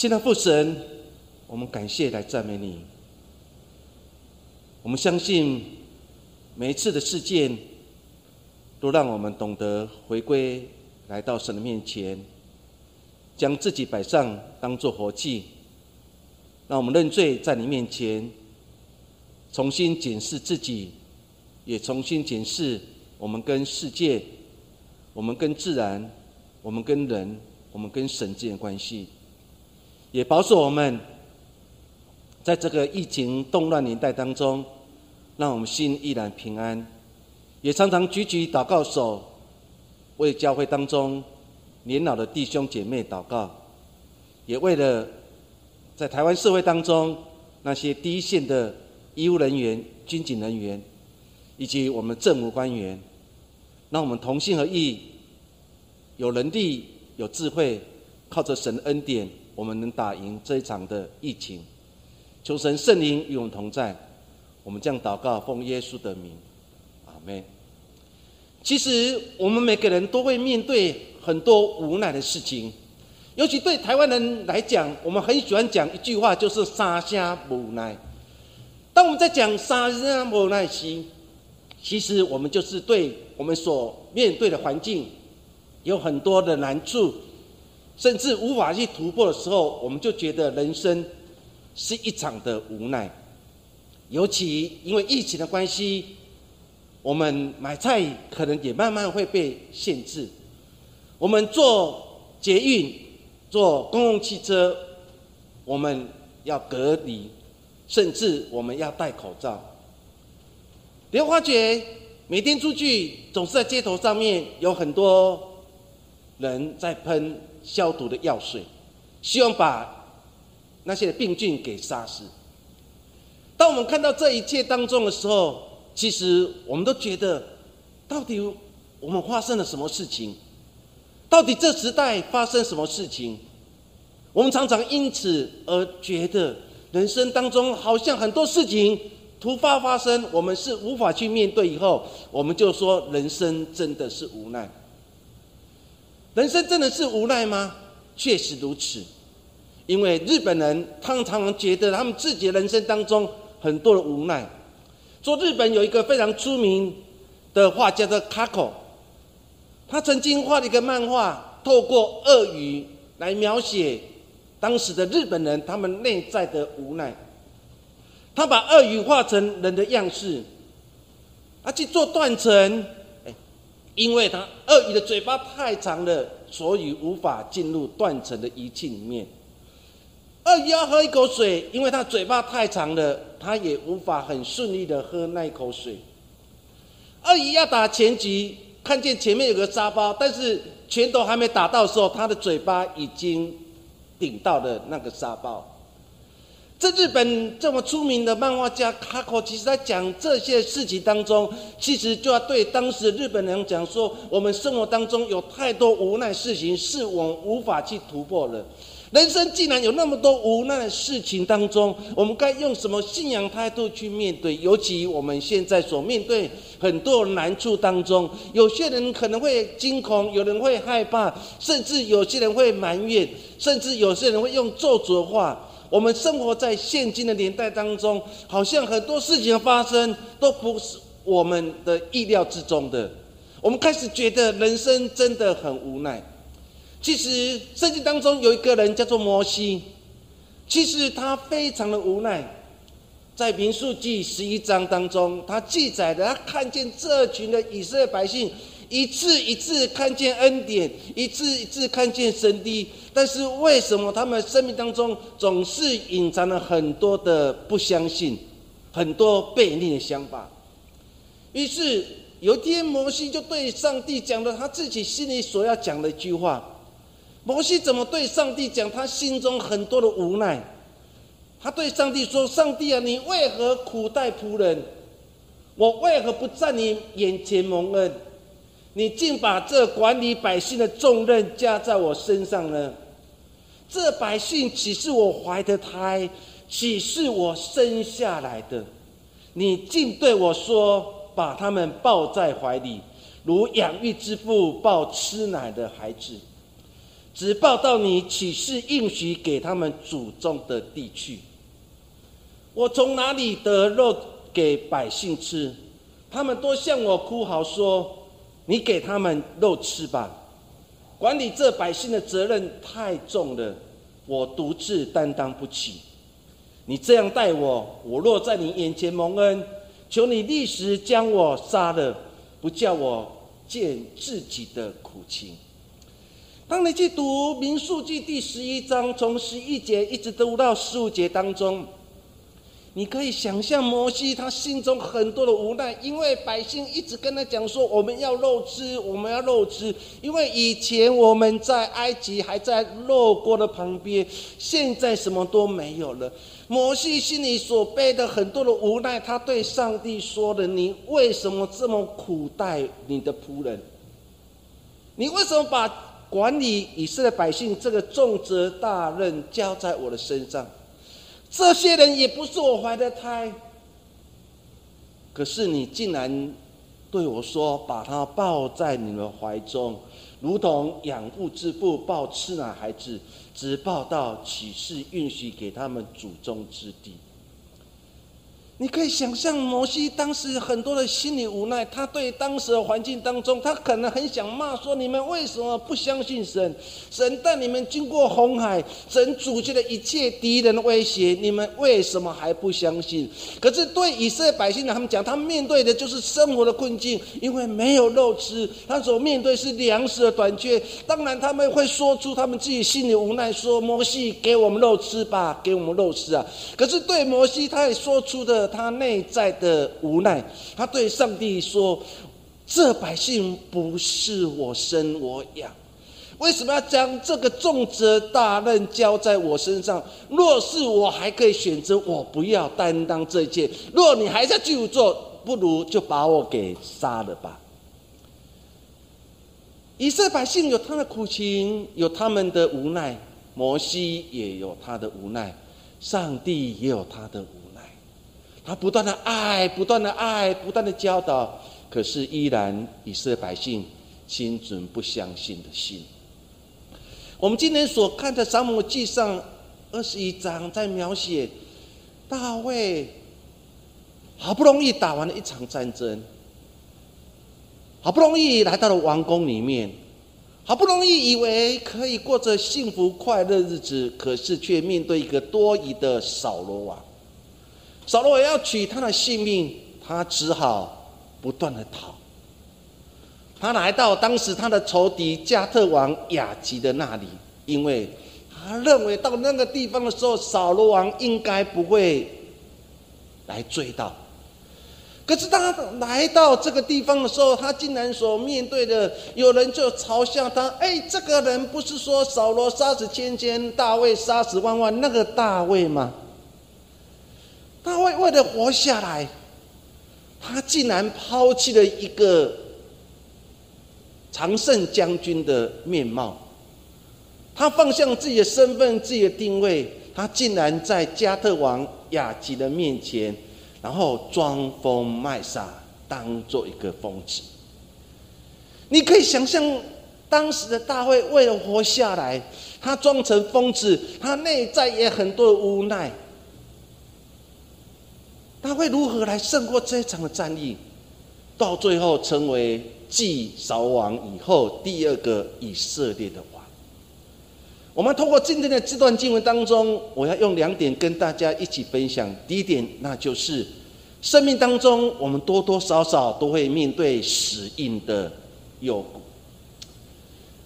现在父神，我们感谢来赞美你。我们相信每一次的事件，都让我们懂得回归，来到神的面前，将自己摆上，当做活祭。让我们认罪，在你面前重新检视自己，也重新检视我们跟世界、我们跟自然、我们跟人、我们跟神之间的关系，也保守我们在这个疫情动乱年代当中。让我们心依然平安，也常常举起祷告手，为教会当中年老的弟兄姐妹祷告，也为了在台湾社会当中那些第一线的医务人员、军警人员，以及我们政务官员，让我们同心合意，有能力、有智慧，靠着神的恩典，我们能打赢这一场的疫情。求神圣灵与我们同在。我们这样祷告，奉耶稣的名，阿门。其实我们每个人都会面对很多无奈的事情，尤其对台湾人来讲，我们很喜欢讲一句话，就是“沙虾无奈”。当我们在讲“沙虾无奈”时，其实我们就是对我们所面对的环境有很多的难处，甚至无法去突破的时候，我们就觉得人生是一场的无奈。尤其因为疫情的关系，我们买菜可能也慢慢会被限制。我们坐捷运、坐公共汽车，我们要隔离，甚至我们要戴口罩。你会发觉，每天出去总是在街头上面有很多人在喷消毒的药水，希望把那些病菌给杀死。当我们看到这一切当中的时候，其实我们都觉得，到底我们发生了什么事情？到底这时代发生什么事情？我们常常因此而觉得，人生当中好像很多事情突发发生，我们是无法去面对。以后我们就说，人生真的是无奈。人生真的是无奈吗？确实如此，因为日本人他们常常觉得，他们自己的人生当中。很多的无奈。说日本有一个非常出名的画家叫卡口，他曾经画了一个漫画，透过鳄鱼来描写当时的日本人他们内在的无奈。他把鳄鱼画成人的样式，他去做断层，因为他鳄鱼的嘴巴太长了，所以无法进入断层的仪器里面。鳄鱼要喝一口水，因为它嘴巴太长了，它也无法很顺利的喝那一口水。鳄鱼要打前击，看见前面有个沙包，但是拳头还没打到的时候，它的嘴巴已经顶到了那个沙包。这日本这么出名的漫画家卡口，其实在讲这些事情当中，其实就要对当时日本人讲说：我们生活当中有太多无奈事情，是我们无法去突破的。人生既然有那么多无奈的事情当中，我们该用什么信仰态度去面对？尤其我们现在所面对很多难处当中，有些人可能会惊恐，有人会害怕，甚至有些人会埋怨，甚至有些人会用咒诅的话。我们生活在现今的年代当中，好像很多事情的发生都不是我们的意料之中的。我们开始觉得人生真的很无奈。其实圣经当中有一个人叫做摩西，其实他非常的无奈，在民数记十一章当中，他记载的他看见这群的以色列百姓一次一次看见恩典，一次一次看见神的，但是为什么他们生命当中总是隐藏了很多的不相信，很多背逆的想法？于是有一天，摩西就对上帝讲了他自己心里所要讲的一句话。摩西怎么对上帝讲？他心中很多的无奈。他对上帝说：“上帝啊，你为何苦待仆人？我为何不在你眼前蒙恩？你竟把这管理百姓的重任加在我身上呢？这百姓岂是我怀的胎？岂是我生下来的？你竟对我说：把他们抱在怀里，如养育之父抱吃奶的孩子。”只抱到你岂是应许给他们祖宗的地去。我从哪里得肉给百姓吃？他们都向我哭嚎说：“你给他们肉吃吧。”管理这百姓的责任太重了，我独自担当不起。你这样待我，我若在你眼前蒙恩，求你立时将我杀了，不叫我见自己的苦情。当你去读民数记第十一章，从十一节一直读到十五节当中。你可以想象摩西他心中很多的无奈，因为百姓一直跟他讲说：“我们要肉吃，我们要肉吃。”因为以前我们在埃及还在肉锅的旁边，现在什么都没有了。摩西心里所背的很多的无奈，他对上帝说的：“你为什么这么苦待你的仆人？你为什么把管理以色列百姓这个重责大任交在我的身上？”这些人也不是我怀的胎，可是你竟然对我说，把他抱在你们怀中，如同养父之父抱吃奶孩子，只抱到启示允许给他们祖宗之地。你可以想象摩西当时很多的心理无奈，他对当时的环境当中，他可能很想骂说：“你们为什么不相信神？神带你们经过红海，神阻绝了一切敌人的威胁，你们为什么还不相信？”可是对以色列百姓呢，他们讲，他们面对的就是生活的困境，因为没有肉吃，他所面对是粮食的短缺。当然他们会说出他们自己心里无奈，说：“摩西，给我们肉吃吧，给我们肉吃啊！”可是对摩西，他也说出的。他内在的无奈，他对上帝说：“这百姓不是我生我养，为什么要将这个重责大任交在我身上？若是我还可以选择，我不要担当这一切。若你还在继续做，不如就把我给杀了吧。”以色列百姓有他的苦情，有他们的无奈；摩西也有他的无奈，上帝也有他的。他不断的爱，不断的爱，不断的教导，可是依然以色列百姓心存不相信的心。我们今天所看的《撒母记上》二十一章，在描写大卫好不容易打完了一场战争，好不容易来到了王宫里面，好不容易以为可以过着幸福快乐日子，可是却面对一个多疑的扫罗王。扫罗要取他的性命，他只好不断的逃。他来到当时他的仇敌加特王雅吉的那里，因为他认为到那个地方的时候，扫罗王应该不会来追到。可是他来到这个地方的时候，他竟然所面对的有人就嘲笑他：“哎，这个人不是说扫罗杀死千千，大卫杀死万万，那个大卫吗？”大卫为了活下来，他竟然抛弃了一个常胜将军的面貌，他放下自己的身份、自己的定位，他竟然在加特王雅吉的面前，然后装疯卖傻，当做一个疯子。你可以想象，当时的大卫为了活下来，他装成疯子，他内在也很多的无奈。他会如何来胜过这一场的战役，到最后成为继扫王以后第二个以色列的王？我们通过今天的这段经文当中，我要用两点跟大家一起分享。第一点，那就是生命当中我们多多少少都会面对死硬的诱惑。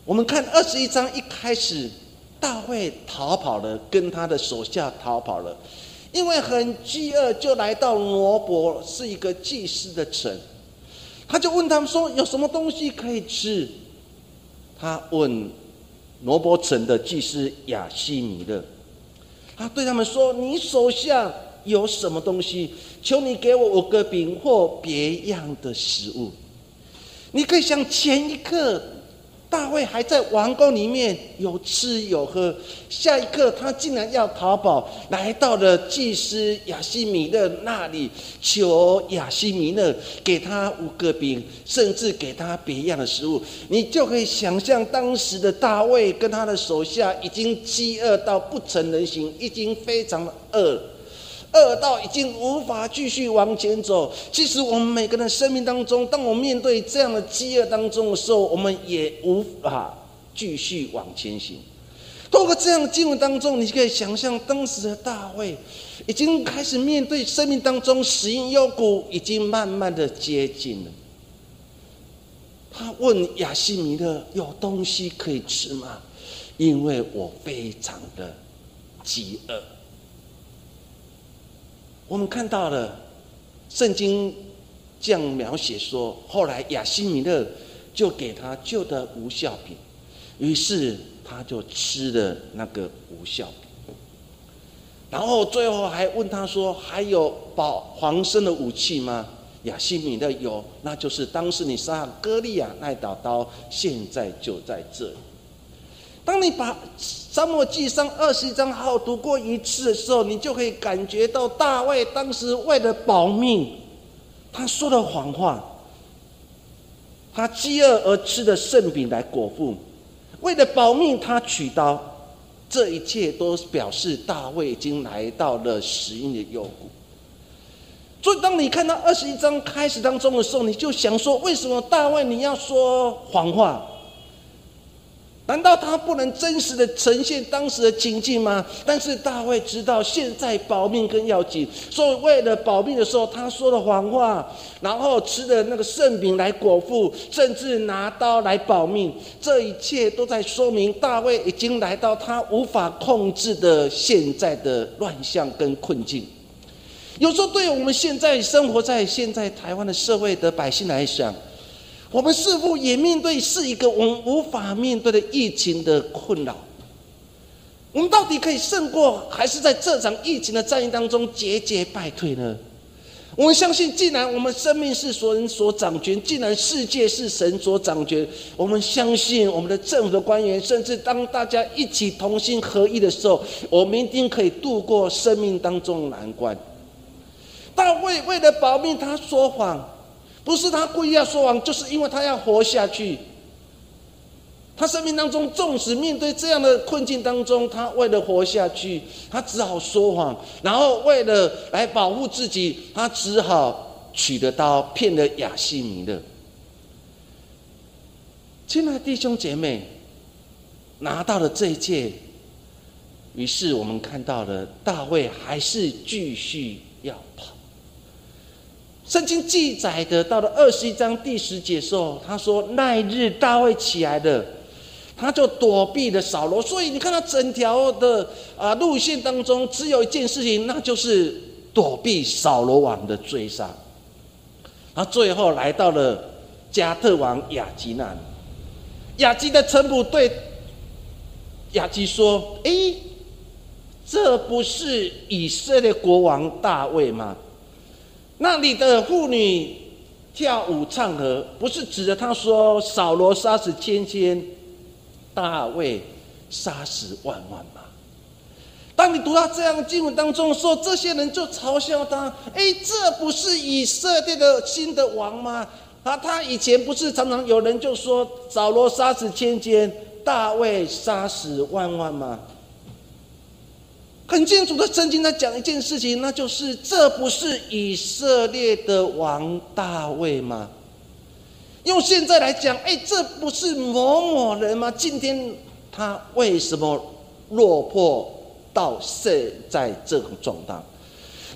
我们看二十一章一开始，大卫逃跑了，跟他的手下逃跑了。因为很饥饿，就来到罗伯，是一个祭司的城。他就问他们说：“有什么东西可以吃？”他问罗伯城的祭司亚西米勒，他对他们说：“你手下有什么东西？求你给我五个饼或别样的食物。”你可以想，前一刻大卫还在王宫里面有吃有喝，下一刻他竟然要逃跑，来到了祭司亚西米勒那里，求亚西米勒给他五个饼，甚至给他别样的食物。你就可以想象，当时的大卫跟他的手下已经饥饿到不成人形，已经非常的饿。饿到已经无法继续往前走。其实我们每个人生命当中，当我面对这样的饥饿当中的时候，我们也无法继续往前行。透过这样的经文当中，你就可以想象当时的大卫已经开始面对生命当中死因幽谷，已经慢慢的接近了。他问亚西米勒：“有东西可以吃吗？因为我非常的饥饿。”我们看到了圣经这样描写说，后来亚西米勒就给他旧的无效品，于是他就吃了那个无效品，然后最后还问他说：“还有保黄生的武器吗？”亚西米勒有，那就是当时你杀歌利亚那把刀，现在就在这里。当你把《沙漠记上二十一章好读过一次的时候，你就可以感觉到大卫当时为了保命，他说的谎话，他饥饿而吃的圣饼来果腹，为了保命他取刀，这一切都表示大卫已经来到了死荫的幽谷。所以，当你看到二十一章开始当中的时候，你就想说：为什么大卫你要说谎话？难道他不能真实的呈现当时的情境吗？但是大卫知道现在保命更要紧，所以为了保命的时候，他说了谎话，然后吃的那个圣饼来果腹，甚至拿刀来保命。这一切都在说明大卫已经来到他无法控制的现在的乱象跟困境。有时候，对我们现在生活在现在台湾的社会的百姓来讲，我们似乎也面对是一个我们无法面对的疫情的困扰。我们到底可以胜过，还是在这场疫情的战役当中节节败退呢？我们相信，既然我们生命是神所掌权，既然世界是神所掌权，我们相信我们的政府的官员，甚至当大家一起同心合一的时候，我们一定可以度过生命当中的难关。大卫为了保命，他说谎。不是他故意要说谎，就是因为他要活下去。他生命当中，纵使面对这样的困境当中，他为了活下去，他只好说谎，然后为了来保护自己，他只好取得刀骗了亚西米勒。亲爱的弟兄姐妹，拿到了这一切，于是我们看到了大卫还是继续要跑。圣经记载的，到了二十一章第十节时候，他说：“那一日大卫起来了，他就躲避了扫罗。”所以你看他整条的啊路线当中，只有一件事情，那就是躲避扫罗王的追杀。他最后来到了加特王雅基那里，雅基的臣仆对雅基说：“哎，这不是以色列国王大卫吗？”那里的妇女跳舞唱和，不是指着他说扫罗杀死千千，大卫杀死万万吗？当你读到这样的经文当中，说这些人就嘲笑他：，哎，这不是以色列的新的王吗？啊，他以前不是常常有人就说扫罗杀死千千，大卫杀死万万吗？很清楚的，圣经在讲一件事情，那就是这不是以色列的王大卫吗？用现在来讲，哎，这不是某某人吗？今天他为什么落魄到现在这种状态？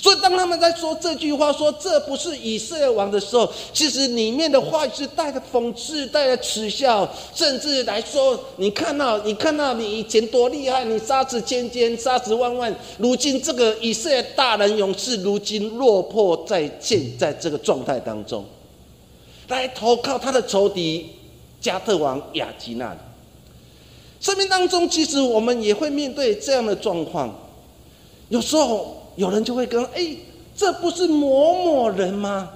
所以，当他们在说这句话，说这不是以色列王的时候，其实里面的话是带着讽刺、带着耻笑，甚至来说，你看到，你看到你以前多厉害，你杀死千千，杀死万万，如今这个以色列大人勇士，如今落魄在现在这个状态当中，来投靠他的仇敌加特王亚基那里。生命当中，其实我们也会面对这样的状况，有时候。有人就会跟：“哎，这不是某某人吗？”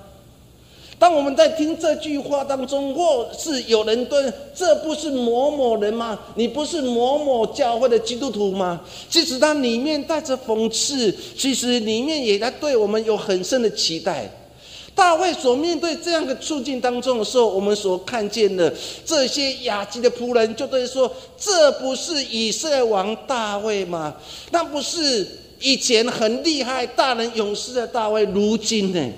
当我们在听这句话当中，或是有人对这不是某某人吗？你不是某某教会的基督徒吗？其实它里面带着讽刺，其实里面也在对我们有很深的期待。大卫所面对这样的处境当中的时候，我们所看见的这些雅集的仆人，就对说：这不是以色列王大卫吗？那不是以前很厉害、大人勇士的大卫，如今呢？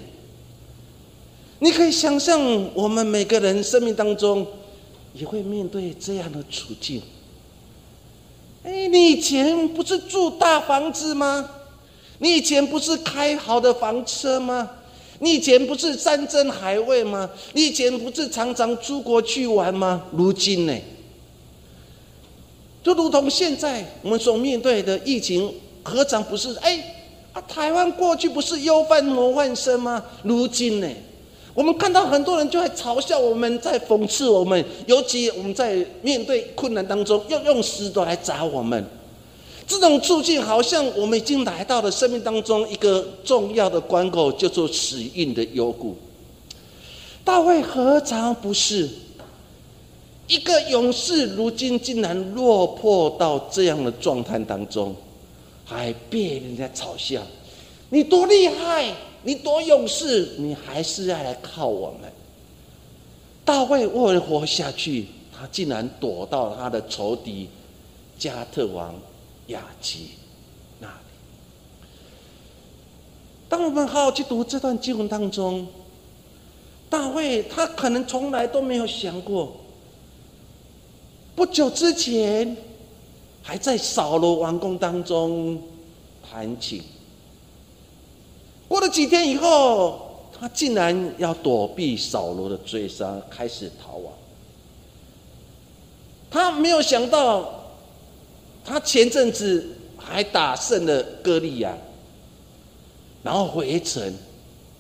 你可以想象，我们每个人生命当中也会面对这样的处境。哎，你以前不是住大房子吗？你以前不是开好的房车吗？你以前不是山珍海味吗？你以前不是常常出国去玩吗？如今呢，就如同现在我们所面对的疫情，何尝不是？哎，啊，台湾过去不是忧患魔患生吗？如今呢？我们看到很多人就在嘲笑我们，在讽刺我们，尤其我们在面对困难当中，要用石头来砸我们。这种处境好像我们已经来到了生命当中一个重要的关口，叫做死运的幽谷。大卫何尝不是一个勇士？如今竟然落魄到这样的状态当中，还被人家嘲笑，你多厉害！你多勇士，你还是要来靠我们。大卫为了活下去，他竟然躲到他的仇敌加特王亚基那里。当我们好好去读这段经文当中，大卫他可能从来都没有想过，不久之前还在扫罗王宫当中弹琴。过了几天以后，他竟然要躲避扫罗的追杀，开始逃亡。他没有想到，他前阵子还打胜了歌利亚，然后回城，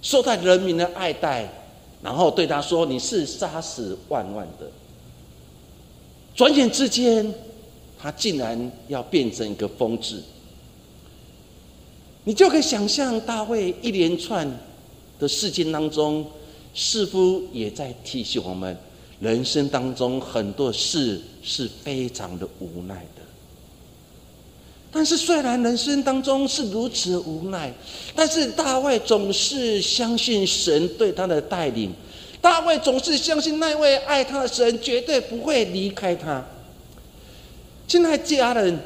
受到人民的爱戴，然后对他说：“你是杀死万万的。”转眼之间，他竟然要变成一个疯子。你就可以想象大卫一连串的事件当中，似乎也在提醒我们，人生当中很多事是非常的无奈的。但是虽然人生当中是如此无奈，但是大卫总是相信神对他的带领，大卫总是相信那位爱他的神绝对不会离开他。亲爱家人，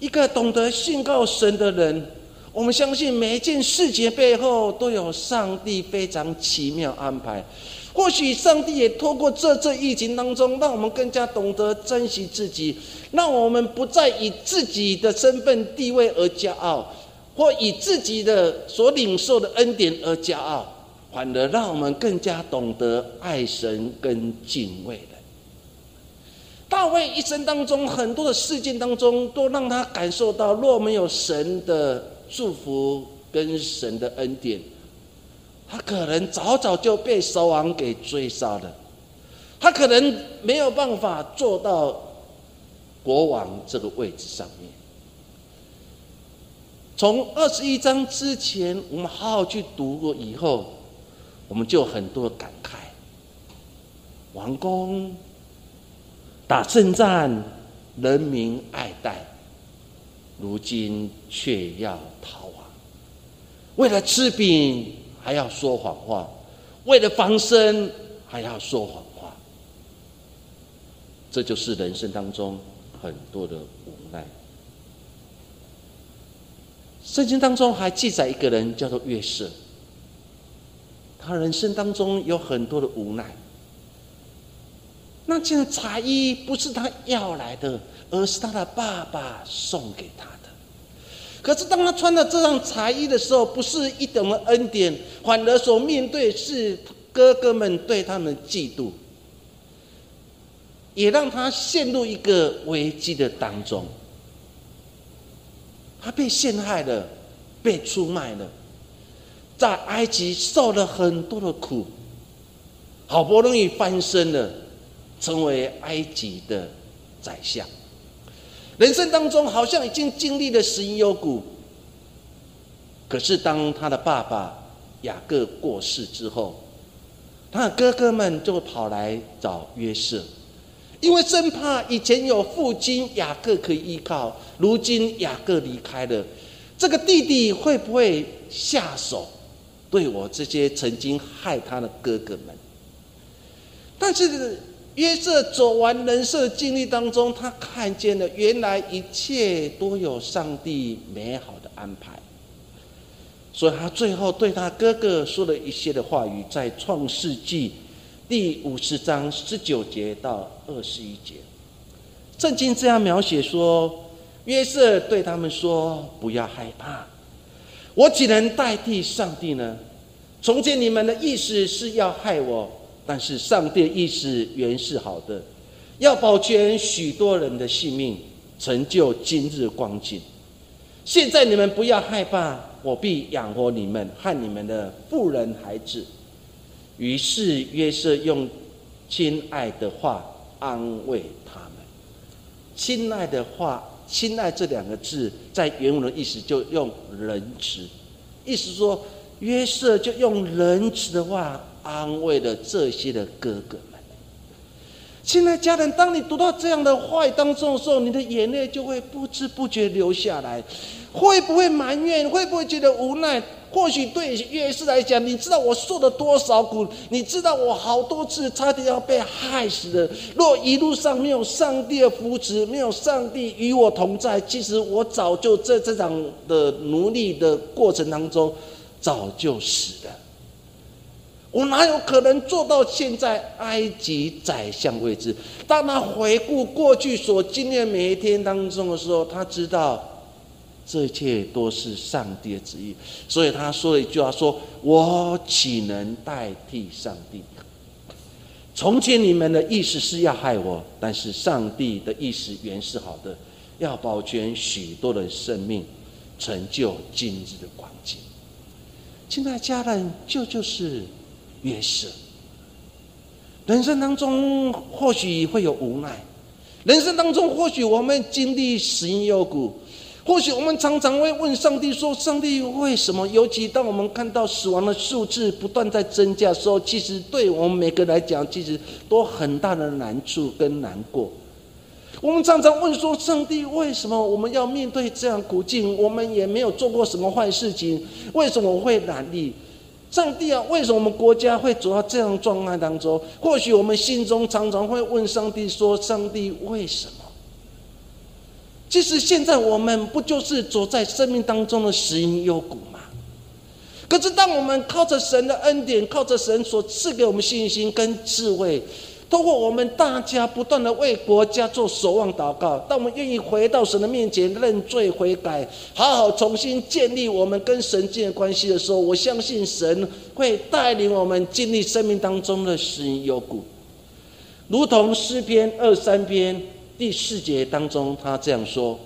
一个懂得信靠神的人。我们相信每一件事情背后都有上帝非常奇妙安排。或许上帝也透过这次疫情当中，让我们更加懂得珍惜自己，让我们不再以自己的身份地位而骄傲，或以自己的所领受的恩典而骄傲，反而让我们更加懂得爱神跟敬畏的。大卫一生当中很多的事件当中，都让他感受到，若没有神的。祝福跟神的恩典，他可能早早就被扫王给追杀了，他可能没有办法做到国王这个位置上面。从二十一章之前，我们好好去读过以后，我们就很多感慨：王宫打胜战，人民爱戴。如今却要逃亡，为了吃饼还要说谎话，为了防身还要说谎话，这就是人生当中很多的无奈。圣经当中还记载一个人叫做约瑟，他人生当中有很多的无奈。那件彩衣不是他要来的。而是他的爸爸送给他的。可是当他穿了这件彩衣的时候，不是一等的恩典，反而所面对是哥哥们对他们嫉妒，也让他陷入一个危机的当中。他被陷害了，被出卖了，在埃及受了很多的苦，好不容易翻身了，成为埃及的宰相。人生当中好像已经经历了死因幽谷，可是当他的爸爸雅各过世之后，他的哥哥们就跑来找约瑟，因为生怕以前有父亲雅各可以依靠，如今雅各离开了，这个弟弟会不会下手对我这些曾经害他的哥哥们？但是。约瑟走完人生的经历当中，他看见了原来一切都有上帝美好的安排，所以他最后对他哥哥说了一些的话语，在创世纪第五十章十九节到二十一节，圣经这样描写说：约瑟对他们说：“不要害怕，我岂能代替上帝呢？从前你们的意思是要害我。”但是上帝意思原是好的，要保全许多人的性命，成就今日光景。现在你们不要害怕，我必养活你们和你们的妇人孩子。于是约瑟用亲爱的话安慰他们。亲爱的话，亲爱这两个字在原文的意思就用仁慈，意思说约瑟就用仁慈的话。安慰了这些的哥哥们。亲爱家人，当你读到这样的话当中的时候，你的眼泪就会不知不觉流下来。会不会埋怨？会不会觉得无奈？或许对约瑟来讲，你知道我受了多少苦？你知道我好多次差点要被害死的。若一路上没有上帝的扶持，没有上帝与我同在，其实我早就在这场的奴隶的过程当中，早就死了。我哪有可能做到现在埃及宰相位置？当他回顾过去所经历每一天当中的时候，他知道这一切都是上帝的旨意，所以他说了一句话：“说我岂能代替上帝？从前你们的意思是要害我，但是上帝的意思原是好的，要保全许多的生命，成就今日的光景。”亲爱家人，就就是。约瑟，人生当中或许会有无奈，人生当中或许我们经历死因幽谷，或许我们常常会问上帝说：“上帝为什么？”尤其当我们看到死亡的数字不断在增加的时候，其实对我们每个人来讲，其实都很大的难处跟难过。我们常常问说：“上帝为什么我们要面对这样苦境？我们也没有做过什么坏事情，为什么会难力？”上帝啊，为什么我们国家会走到这样状态当中？或许我们心中常常会问上帝说：“上帝为什么？”其实现在我们不就是走在生命当中的死因幽谷吗？可是当我们靠着神的恩典，靠着神所赐给我们信心跟智慧。通过我们大家不断的为国家做守望祷告，当我们愿意回到神的面前认罪悔改，好好重新建立我们跟神之间的关系的时候，我相信神会带领我们经历生命当中的死因幽谷，如同诗篇二三篇第四节当中他这样说：“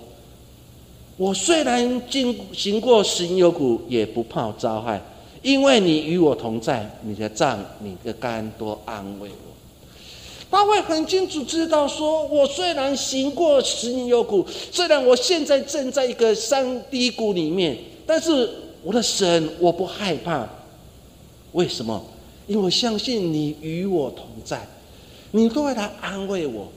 我虽然经行过死因幽谷，也不怕遭害，因为你与我同在，你的杖、你的肝多安慰我。”他会很清楚知道，说我虽然行过十年幽谷，虽然我现在正在一个山低谷里面，但是我的神，我不害怕。为什么？因为我相信你与我同在，你都会来安慰我。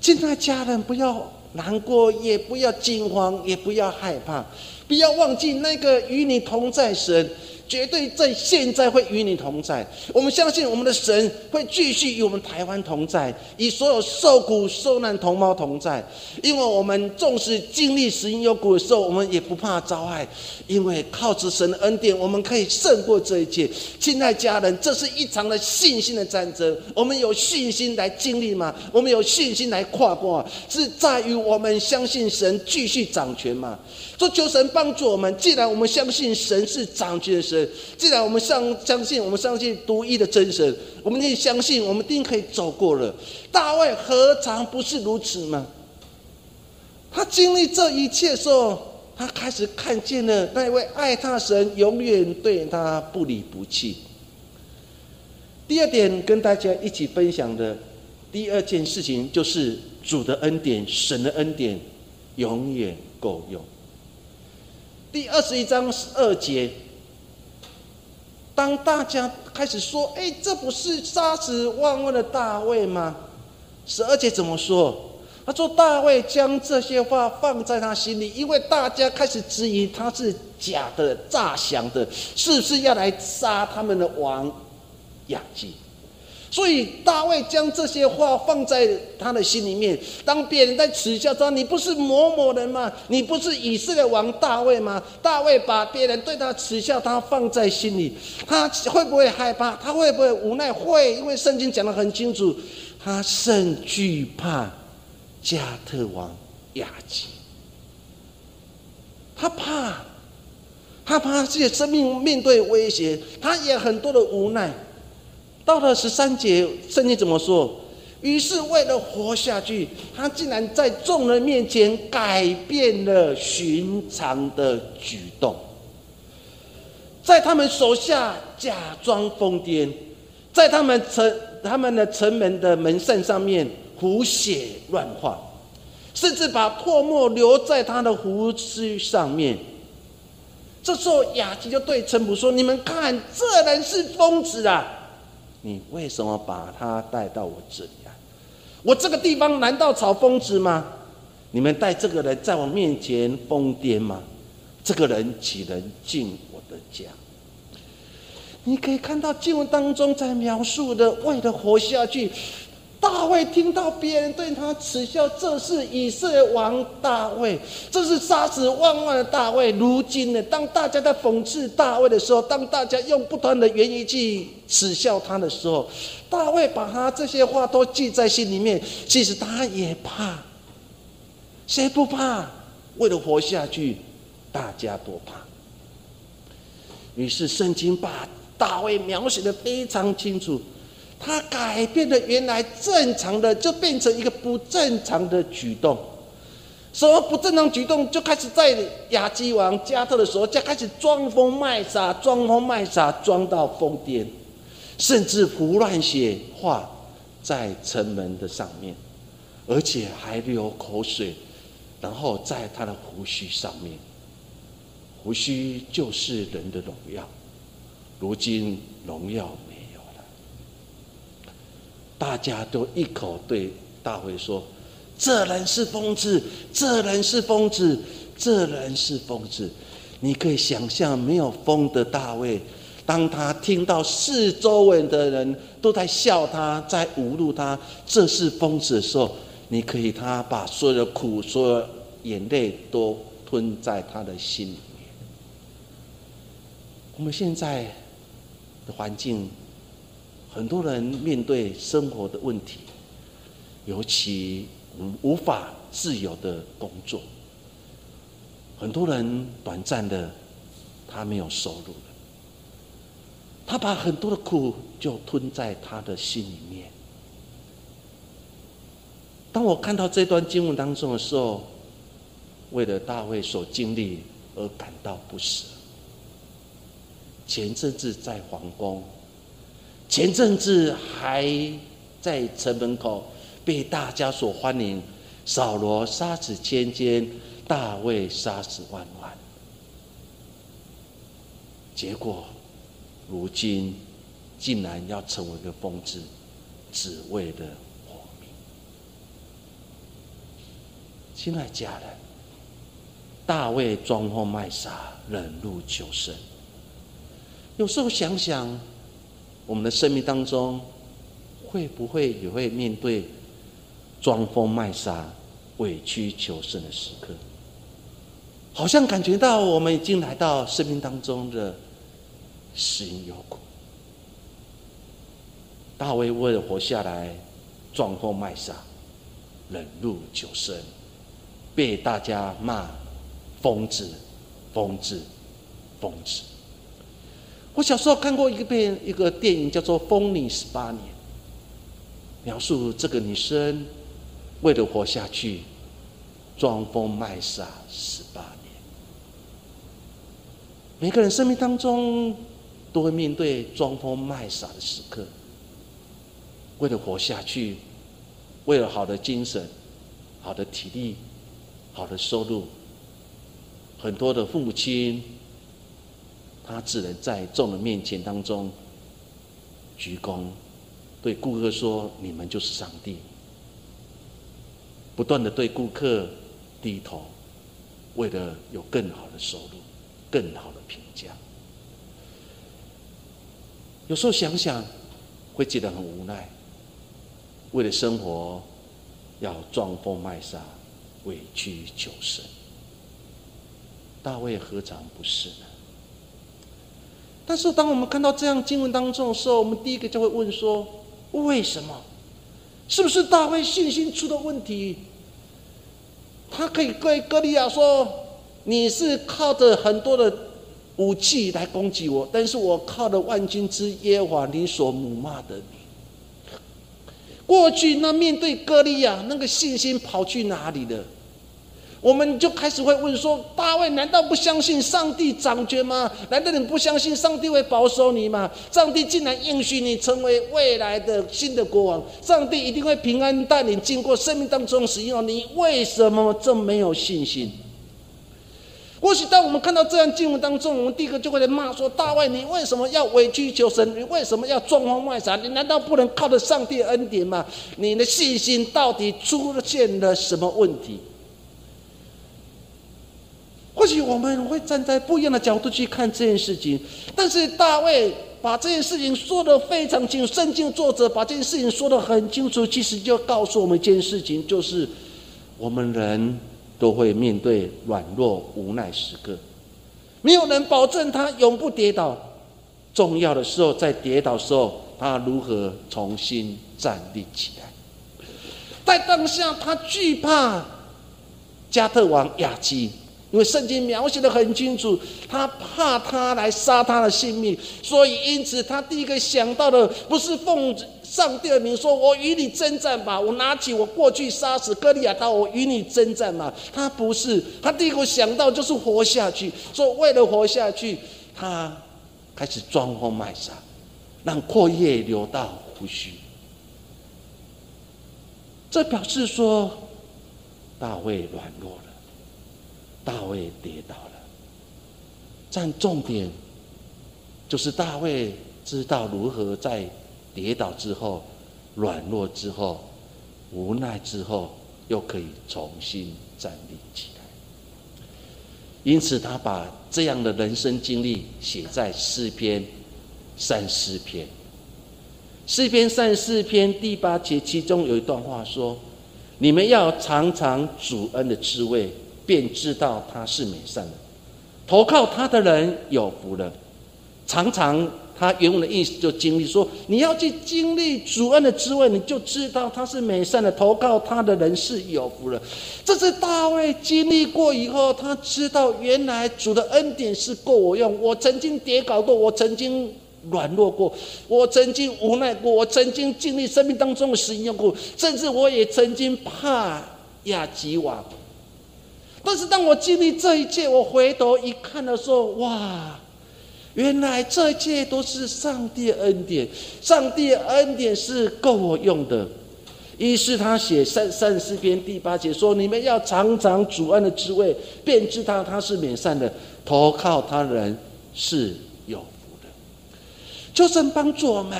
现在家人不要难过，也不要惊慌，也不要害怕，不要忘记那个与你同在神。绝对在现在会与你同在。我们相信我们的神会继续与我们台湾同在，与所有受苦受难同胞同在。因为我们纵使经历死因有苦的时候，我们也不怕遭害，因为靠着神的恩典，我们可以胜过这一切。亲爱家人，这是一场的信心的战争。我们有信心来经历吗？我们有信心来跨过？是在于我们相信神继续掌权吗？说求神帮助我们。既然我们相信神是掌权的神，既然我们相相信我们相信独一的真神，我们可以相信我们一定可以走过了。大卫何尝不是如此吗？他经历这一切的时候，他开始看见了那位爱他神永远对他不离不弃。第二点，跟大家一起分享的第二件事情，就是主的恩典，神的恩典永远够用。第二十一章十二节，当大家开始说：“哎，这不是杀死万万的大卫吗？”十二姐怎么说？他说：“大卫将这些话放在他心里，因为大家开始质疑他是假的、诈降的，是不是要来杀他们的王亚基？”所以大卫将这些话放在他的心里面。当别人在耻笑他：“你不是某某人吗？你不是以色列王大卫吗？”大卫把别人对他耻笑他放在心里，他会不会害怕？他会不会无奈？会，因为圣经讲得很清楚，他甚惧怕加特王亚基。他怕，他怕自己生命面对威胁，他也很多的无奈。到了十三节，圣经怎么说？于是为了活下去，他竟然在众人面前改变了寻常的举动，在他们手下假装疯癫，在他们城他们的城门的门扇上面胡写乱画，甚至把唾沫留在他的胡须上面。这时候雅琪就对陈普说：“你们看，这人是疯子啊！”你为什么把他带到我这里来？我这个地方难道炒疯子吗？你们带这个人在我面前疯癫吗？这个人岂能进我的家？你可以看到经文当中在描述的，为了活下去。大卫听到别人对他耻笑，这是以色列王大卫，这是杀死万万的大卫。如今呢，当大家在讽刺大卫的时候，当大家用不断的言语去耻笑他的时候，大卫把他这些话都记在心里面。其实他也怕，谁不怕？为了活下去，大家都怕。于是圣经把大卫描写的非常清楚。他改变了原来正常的，就变成一个不正常的举动。什么不正常举动？就开始在亚基王加特的时候，就开始装疯卖傻，装疯卖傻，装到疯癫，甚至胡乱写话在城门的上面，而且还流口水，然后在他的胡须上面。胡须就是人的荣耀，如今荣耀。大家都一口对大卫说：“这人是疯子，这人是疯子，这人是疯子。”你可以想象，没有疯的大卫，当他听到四周围的人都在笑他，在侮辱他，这是疯子的时候，你可以他把所有的苦、所有眼泪都吞在他的心里面。我们现在的环境。很多人面对生活的问题，尤其无无法自由的工作，很多人短暂的他没有收入了，他把很多的苦就吞在他的心里面。当我看到这段经文当中的时候，为了大卫所经历而感到不舍。前阵子在皇宫。前阵子还在城门口被大家所欢迎，扫罗杀死千千，大卫杀死万万。结果，如今竟然要成为一个疯子，只为了活命。亲爱家人，大卫装疯卖傻，忍辱求生。有时候想想。我们的生命当中，会不会也会面对装疯卖傻、委曲求生的时刻？好像感觉到我们已经来到生命当中的死因有苦。大卫为了活下来，装疯卖傻、忍辱求生，被大家骂疯子、疯子、疯子。我小时候看过一个片，一个电影叫做《疯女十八年》，描述这个女生为了活下去，装疯卖傻十八年。每个人生命当中都会面对装疯卖傻的时刻，为了活下去，为了好的精神、好的体力、好的收入，很多的父母亲。他只能在众人面前当中鞠躬，对顾客说：“你们就是上帝。”不断的对顾客低头，为了有更好的收入、更好的评价。有时候想想，会觉得很无奈。为了生活，要装疯卖傻、委曲求生。大卫何尝不是呢？但是，当我们看到这样经文当中的时候，我们第一个就会问说：为什么？是不是大卫信心出的问题？他可以对歌利亚说：“你是靠着很多的武器来攻击我，但是我靠着万军之耶和华你所辱骂的你。”过去那面对歌利亚那个信心跑去哪里了？我们就开始会问说：大卫难道不相信上帝掌权吗？难道你不相信上帝会保守你吗？上帝竟然应许你成为未来的新的国王，上帝一定会平安带领经过生命当中使用你，为什么这么没有信心？或许当我们看到这样经文当中，我们第一个就会来骂说：大卫，你为什么要委曲求生？你为什么要装疯卖傻？你难道不能靠着上帝恩典吗？你的信心到底出现了什么问题？或许我们会站在不一样的角度去看这件事情，但是大卫把这件事情说的非常清楚，圣经作者把这件事情说的很清楚，其实就告诉我们一件事情，就是我们人都会面对软弱无奈时刻，没有人保证他永不跌倒，重要的时候在跌倒时候，他如何重新站立起来，在当下他惧怕加特王亚基。因为圣经描写的很清楚，他怕他来杀他的性命，所以因此他第一个想到的不是奉上帝的名说“我与你征战吧”，我拿起我过去杀死哥利亚刀，我与你征战嘛。他不是，他第一个想到就是活下去，说为了活下去，他开始装疯卖傻，让阔叶流到胡须。这表示说大卫软弱了。大卫跌倒了，但重点就是大卫知道如何在跌倒之后、软弱之后、无奈之后，又可以重新站立起来。因此，他把这样的人生经历写在诗篇三四篇。诗篇三四篇第八节，其中有一段话说：“你们要尝尝主恩的滋味。”便知道他是美善的，投靠他的人有福了。常常他原文的意思就经历说，你要去经历主恩的滋味，你就知道他是美善的。投靠他的人是有福了。这是大卫经历过以后，他知道原来主的恩典是够我用。我曾经跌倒过，我曾经软弱过，我曾经无奈过，我曾经经历生命当中的使用过，甚至我也曾经怕亚吉瓦。但是当我经历这一切，我回头一看的时候，哇！原来这一切都是上帝恩典，上帝恩典是够我用的。于是他写三三十四篇第八节说：“你们要尝尝主恩的滋味，便知道他是免善的，投靠他人是有福的。”求神帮助我们，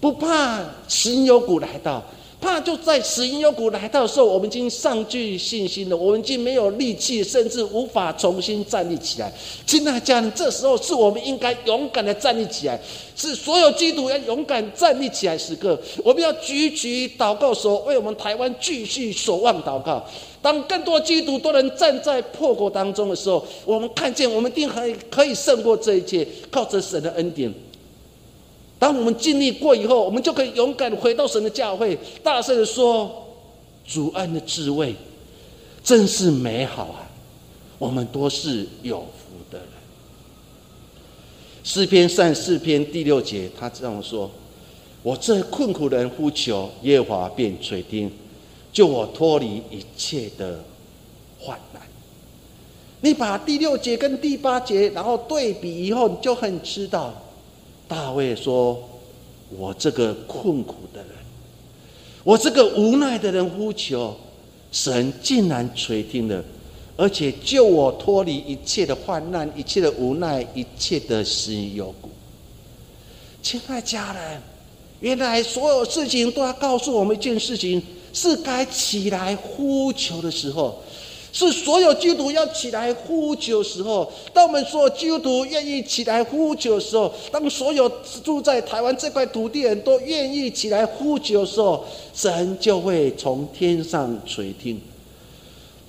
不怕神有谷来到。怕就在死因幽谷来到的时候，我们已经丧具信心了，我们已经没有力气，甚至无法重新站立起来。亲爱的家人，这时候是我们应该勇敢的站立起来，是所有基督要勇敢站立起来时刻。我们要举举祷告手，为我们台湾继续守望祷告。当更多基督都能站在破口当中的时候，我们看见我们一定可以可以胜过这一切，靠着神的恩典。当我们经历过以后，我们就可以勇敢回到神的教会，大声的说：“主恩的滋味真是美好啊！我们都是有福的人。”诗篇三四篇第六节，他这样说：“我这困苦人呼求耶和华，便垂听，救我脱离一切的患难。”你把第六节跟第八节然后对比以后，你就很知道。大卫说：“我这个困苦的人，我这个无奈的人呼求，神竟然垂听了，而且救我脱离一切的患难、一切的无奈、一切的死有苦。亲爱家人，原来所有事情都要告诉我们一件事情：是该起来呼求的时候。是所有基督徒要起来呼救时候，当我们说基督徒愿意起来呼救的时候，当所有住在台湾这块土地人都愿意起来呼救的时候，神就会从天上垂听。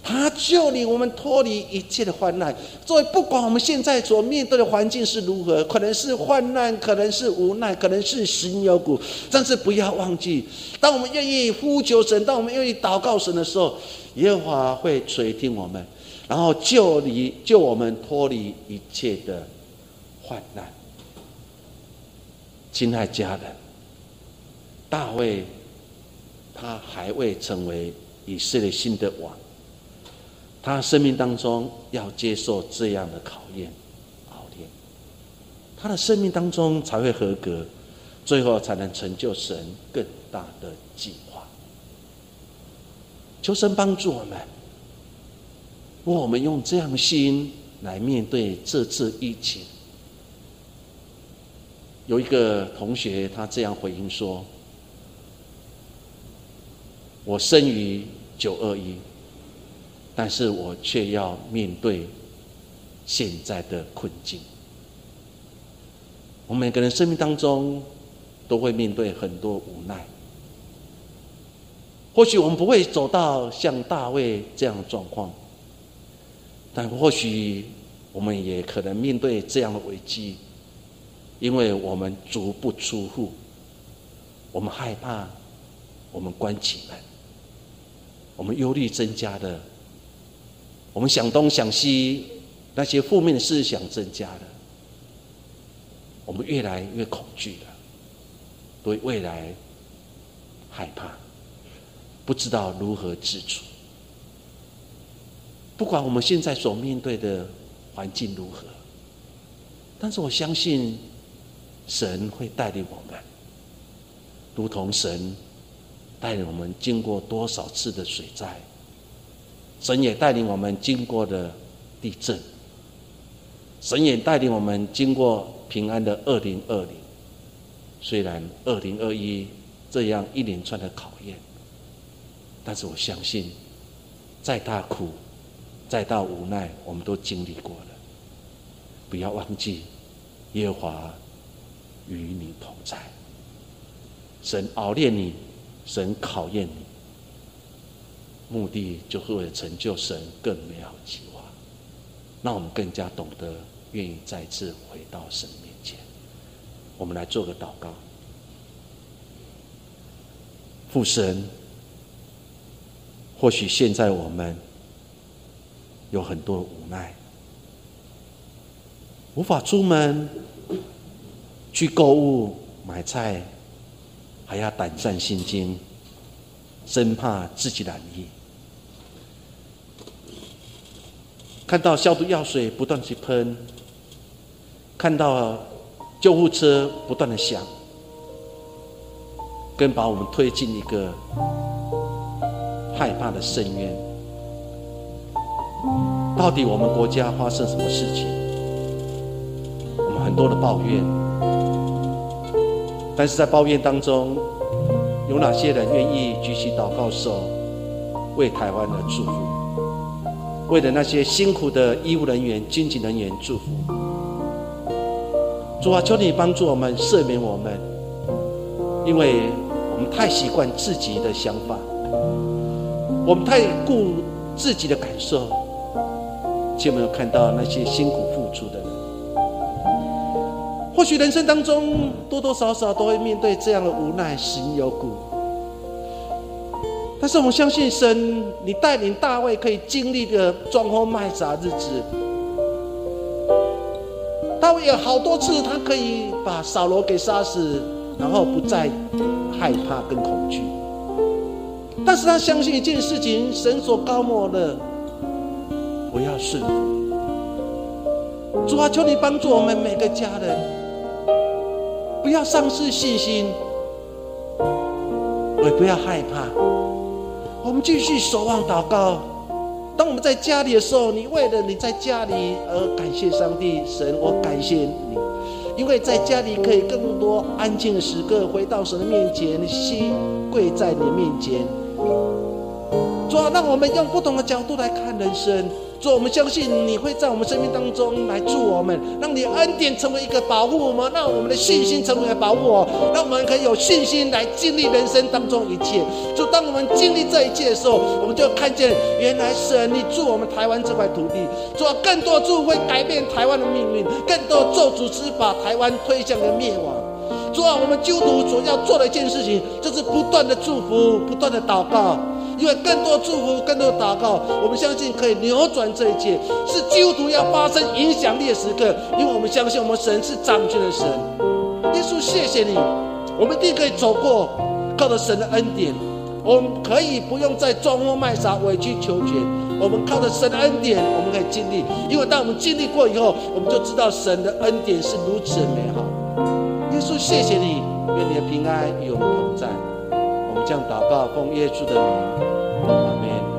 他救你，我们脱离一切的患难。作为不管我们现在所面对的环境是如何，可能是患难，可能是无奈，可能是心有苦，但是不要忘记，当我们愿意呼求神，当我们愿意祷告神的时候，耶和华会垂听我们，然后救离救我们脱离一切的患难。亲爱家人，大卫他还未成为以色列新的王。他生命当中要接受这样的考验、熬炼，他的生命当中才会合格，最后才能成就神更大的计划。求神帮助我们，我们用这样的心来面对这次疫情。有一个同学他这样回应说：“我生于九二一。”但是我却要面对现在的困境。我们每个人生命当中都会面对很多无奈。或许我们不会走到像大卫这样的状况，但或许我们也可能面对这样的危机，因为我们足不出户，我们害怕，我们关起门，我们忧虑增加的。我们想东想西，那些负面的思想增加了，我们越来越恐惧了，对未来害怕，不知道如何自处。不管我们现在所面对的环境如何，但是我相信神会带领我们，如同神带领我们经过多少次的水灾。神也带领我们经过的地震，神也带领我们经过平安的二零二零。虽然二零二一这样一连串的考验，但是我相信，再大苦、再大无奈，我们都经历过了。不要忘记，耶和华与你同在。神熬炼你，神考验你。目的就是为了成就神更美好的计划，让我们更加懂得愿意再次回到神面前。我们来做个祷告，父神，或许现在我们有很多无奈，无法出门去购物买菜，还要胆战心惊，生怕自己染疫。看到消毒药水不断去喷，看到救护车不断的响，更把我们推进一个害怕的深渊。到底我们国家发生什么事情？我们很多的抱怨，但是在抱怨当中，有哪些人愿意举起祷告手，为台湾的祝福？为了那些辛苦的医务人员、经济人员祝福，主啊，求你帮助我们赦免我们，因为我们太习惯自己的想法，我们太顾自己的感受，却没有看到那些辛苦付出的人。或许人生当中多多少少都会面对这样的无奈、心有苦。但是我们相信神，你带领大卫可以经历的装疯卖傻日子。大卫有好多次，他可以把扫罗给杀死，然后不再害怕跟恐惧。但是他相信一件事情：神所高莫的，我要顺服。主啊，求你帮助我们每个家人，不要丧失信心，也不要害怕。我们继续守望祷告，当我们在家里的时候，你为了你在家里而感谢上帝，神，我感谢你，因为在家里可以更多安静的时刻，回到神的面前，心跪在你的面前。主啊，让我们用不同的角度来看人生。主，我们相信你会在我们生命当中来助我们，让你恩典成为一个保护我们，让我们的信心成为保护我，让我们可以有信心来经历人生当中一切。就当我们经历这一切的时候，我们就看见原来神你助我们台湾这块土地，做更多助会改变台湾的命运，更多咒诅之把台湾推向了灭亡。主啊，我们基督徒所要做的一件事情，就是不断的祝福，不断的祷告。因为更多祝福，更多祷告，我们相信可以扭转这一切，是基督徒要发生影响力的时刻。因为我们相信，我们神是掌权的神。耶稣，谢谢你，我们一定可以走过，靠着神的恩典，我们可以不用再装疯卖傻、委曲求全。我们靠着神的恩典，我们可以经历。因为当我们经历过以后，我们就知道神的恩典是如此美好。耶稣，谢谢你，愿你的平安与我们同在。我们将祷告，奉耶稣的名，阿门。